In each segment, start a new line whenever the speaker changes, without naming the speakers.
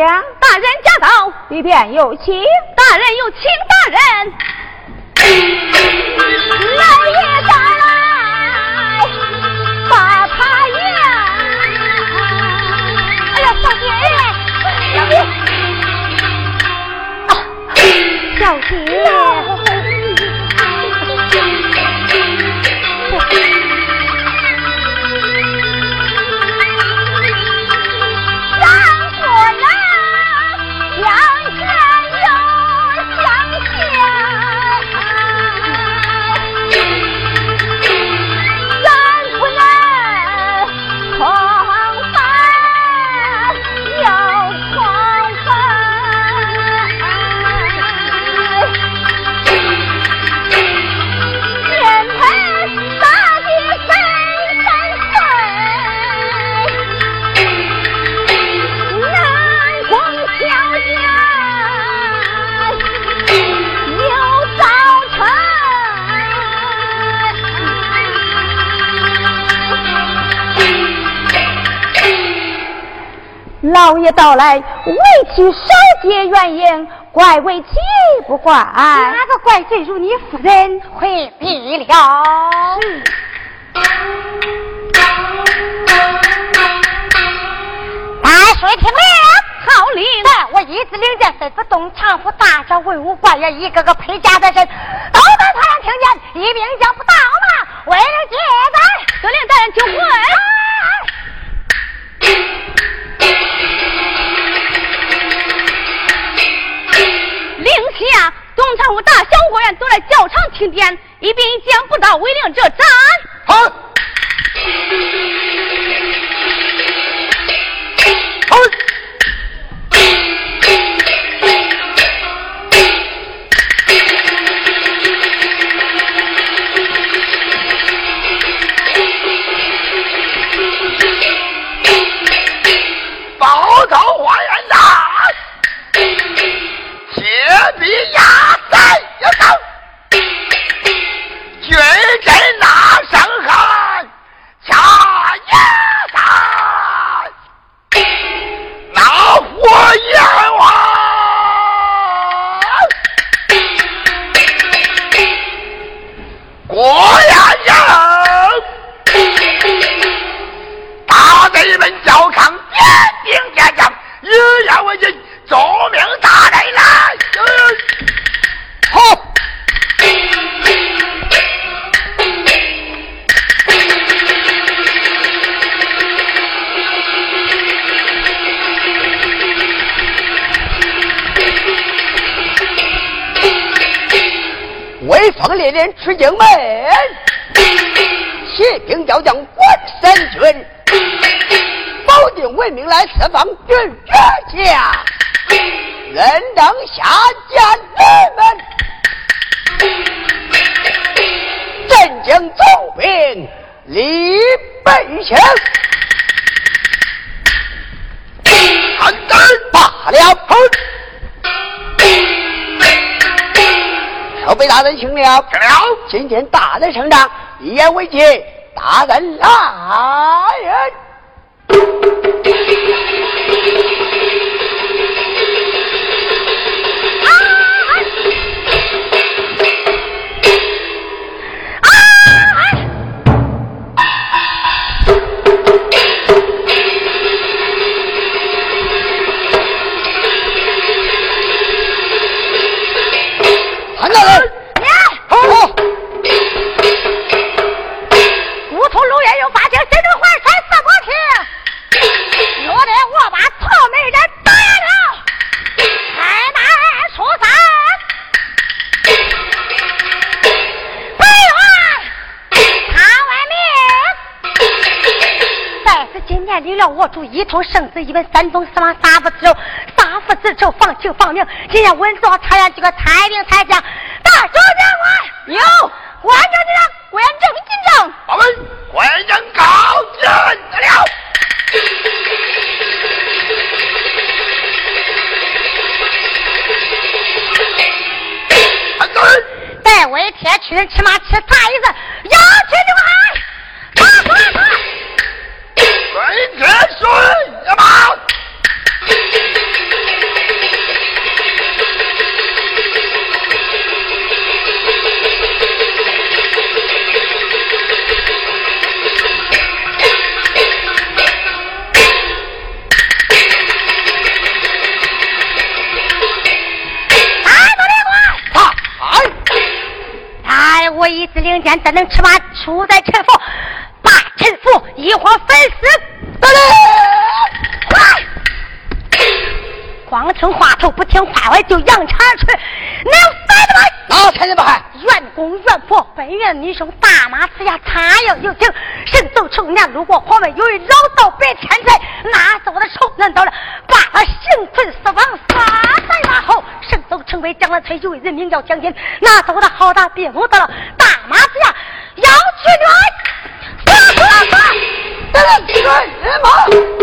将
大人驾到，
里边有请。
大人有请，大人。
到来，为妻少结怨因，怪为妻不怪。哪
个怪罪如你夫人？回避了。大水听令，
好令！
我一直领见吩咐东厂府大小文武官员，一个个陪嫁在身，都在堂上听见，一名叫不到吗？为了接
待，得令大人就东厂府大小官员都来教场听点，一兵将不到，违令者斩。
好。连人等下见你们，镇江总兵李本清，看灯罢了。后备大人请了，
请了。
今天大人升帐，一言为敬。大人来人。
我把臭美人打了。开门出山，归还唐文明。但是今年领了我主一通生死一问三封死亡三不自由杀父子仇放情放命今天稳坐太原几个太平太将大周长官
有
关将军长为天驱人骑马骑大椅子要明天咱能吃马出在陈府，把陈府一伙粉丝。光听话头不听话外就扬长而去，能烦的吗？
哪才能不害？
袁公怨婆，本院女生大马之下参要有情，神走成年路过黄门，有一老道白天才，那是我的仇难到了，把他刑存死亡，成为将来退休的人民要奖金，那是我的好大别母到了大马子呀，要去
乱，杀杀杀！得了，几个人马。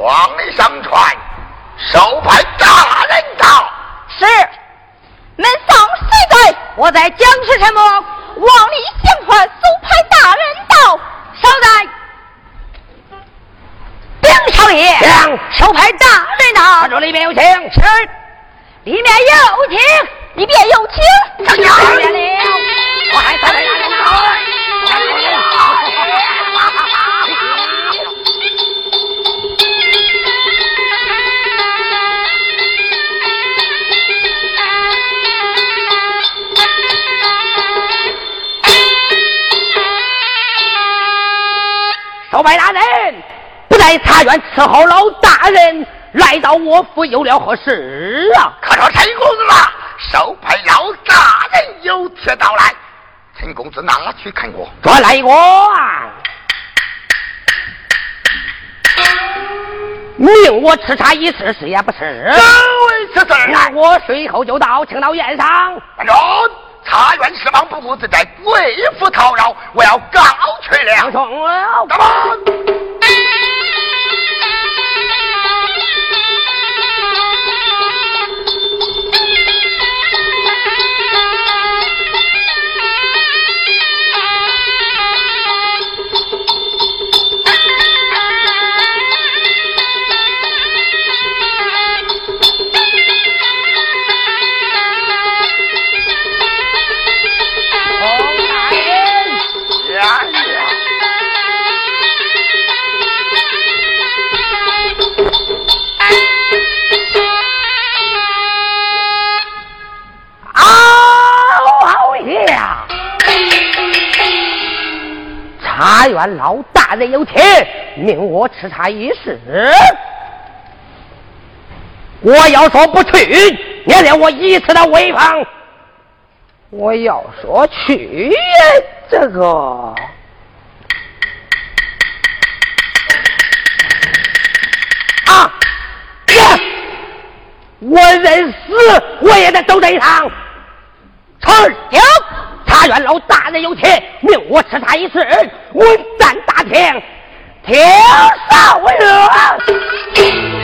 王里上传，手牌大人到。是。门上谁在？我在江是城么？王里上传，手牌大人到。稍待。丁少爷。丁。守牌
大人到。客
官里面有请。是。里面有请。里面有请。正阳。
伺候老大人来到我府有了何事啊？
可说陈公子嘛，手派老大人有帖到来，陈公子拿去看过？
转来我，命我吃茶一次，是也不是？
真为此事
我随后就到青岛宴上。
站茶园失望不顾自在，贵府叨扰，我要告去了。
干嘛？愿老大人有情，命我吃茶一试。我要说不去，免了我一次的威风。我要说去，这个啊，我认死我也得走这一趟。成，有大元老大人有请，命我吃他一次，稳占大厅，听少爷。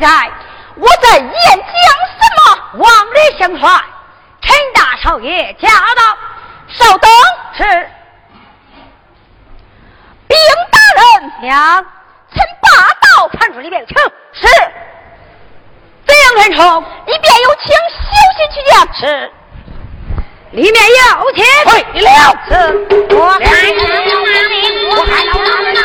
在？我在演讲什么？王里相传，陈大少爷驾到。稍等。是。兵大人，娘，臣霸道传出里面请。是。怎样人冲？你便有请，小心去见。
是。
里面有请。
退了。
是。
我看我看老大人拿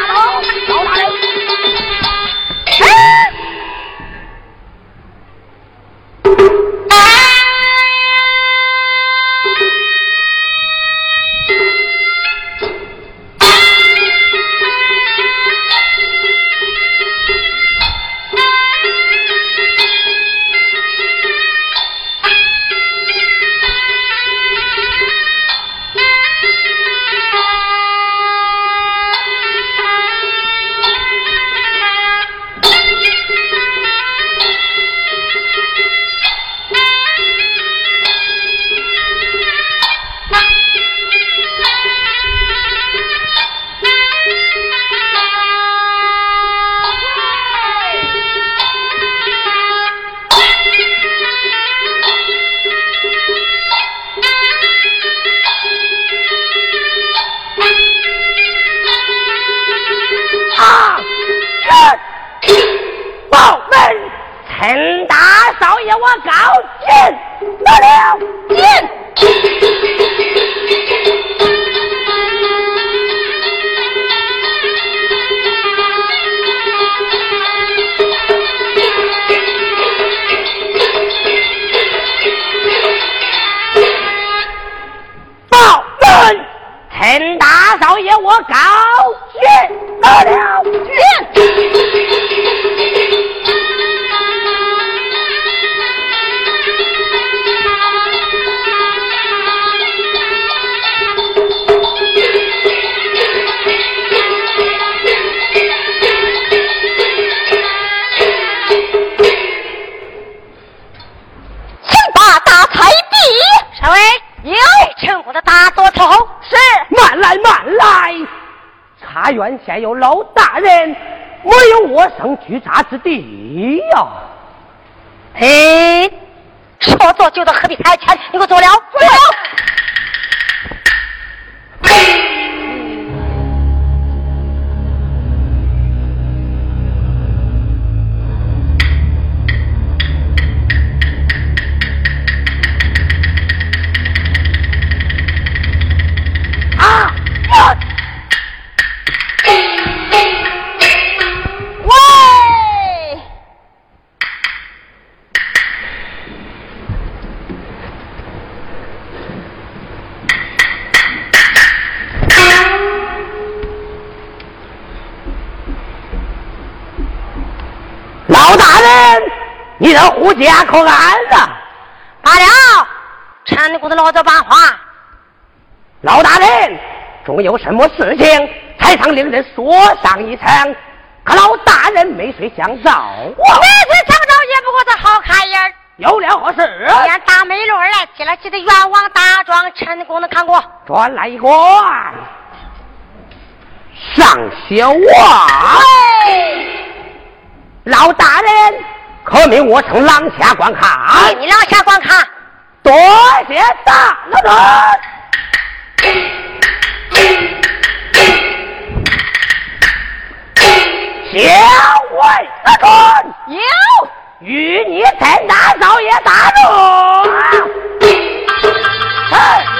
我高进得了，进。报门，陈大少爷，我高兴得了，茶园现有老大人，没有我生居扎之地呀。
哎，说做就做，何必还钱？你给我走。了。
你的护驾可安了？
罢了，陈你给我老早把话。
老大人，总有什么事情，才常令人说上一声。可老大人没睡相着，我
每次想着也不过是好看眼儿。
有了何事？
见大美轮来，接了起的冤枉大状，陈公能看过。
转来一个，上小王。老大人，可命我从廊下观看。
你廊下观看。
多谢大老人。
小尉子春
有
与你在大少爷大中。是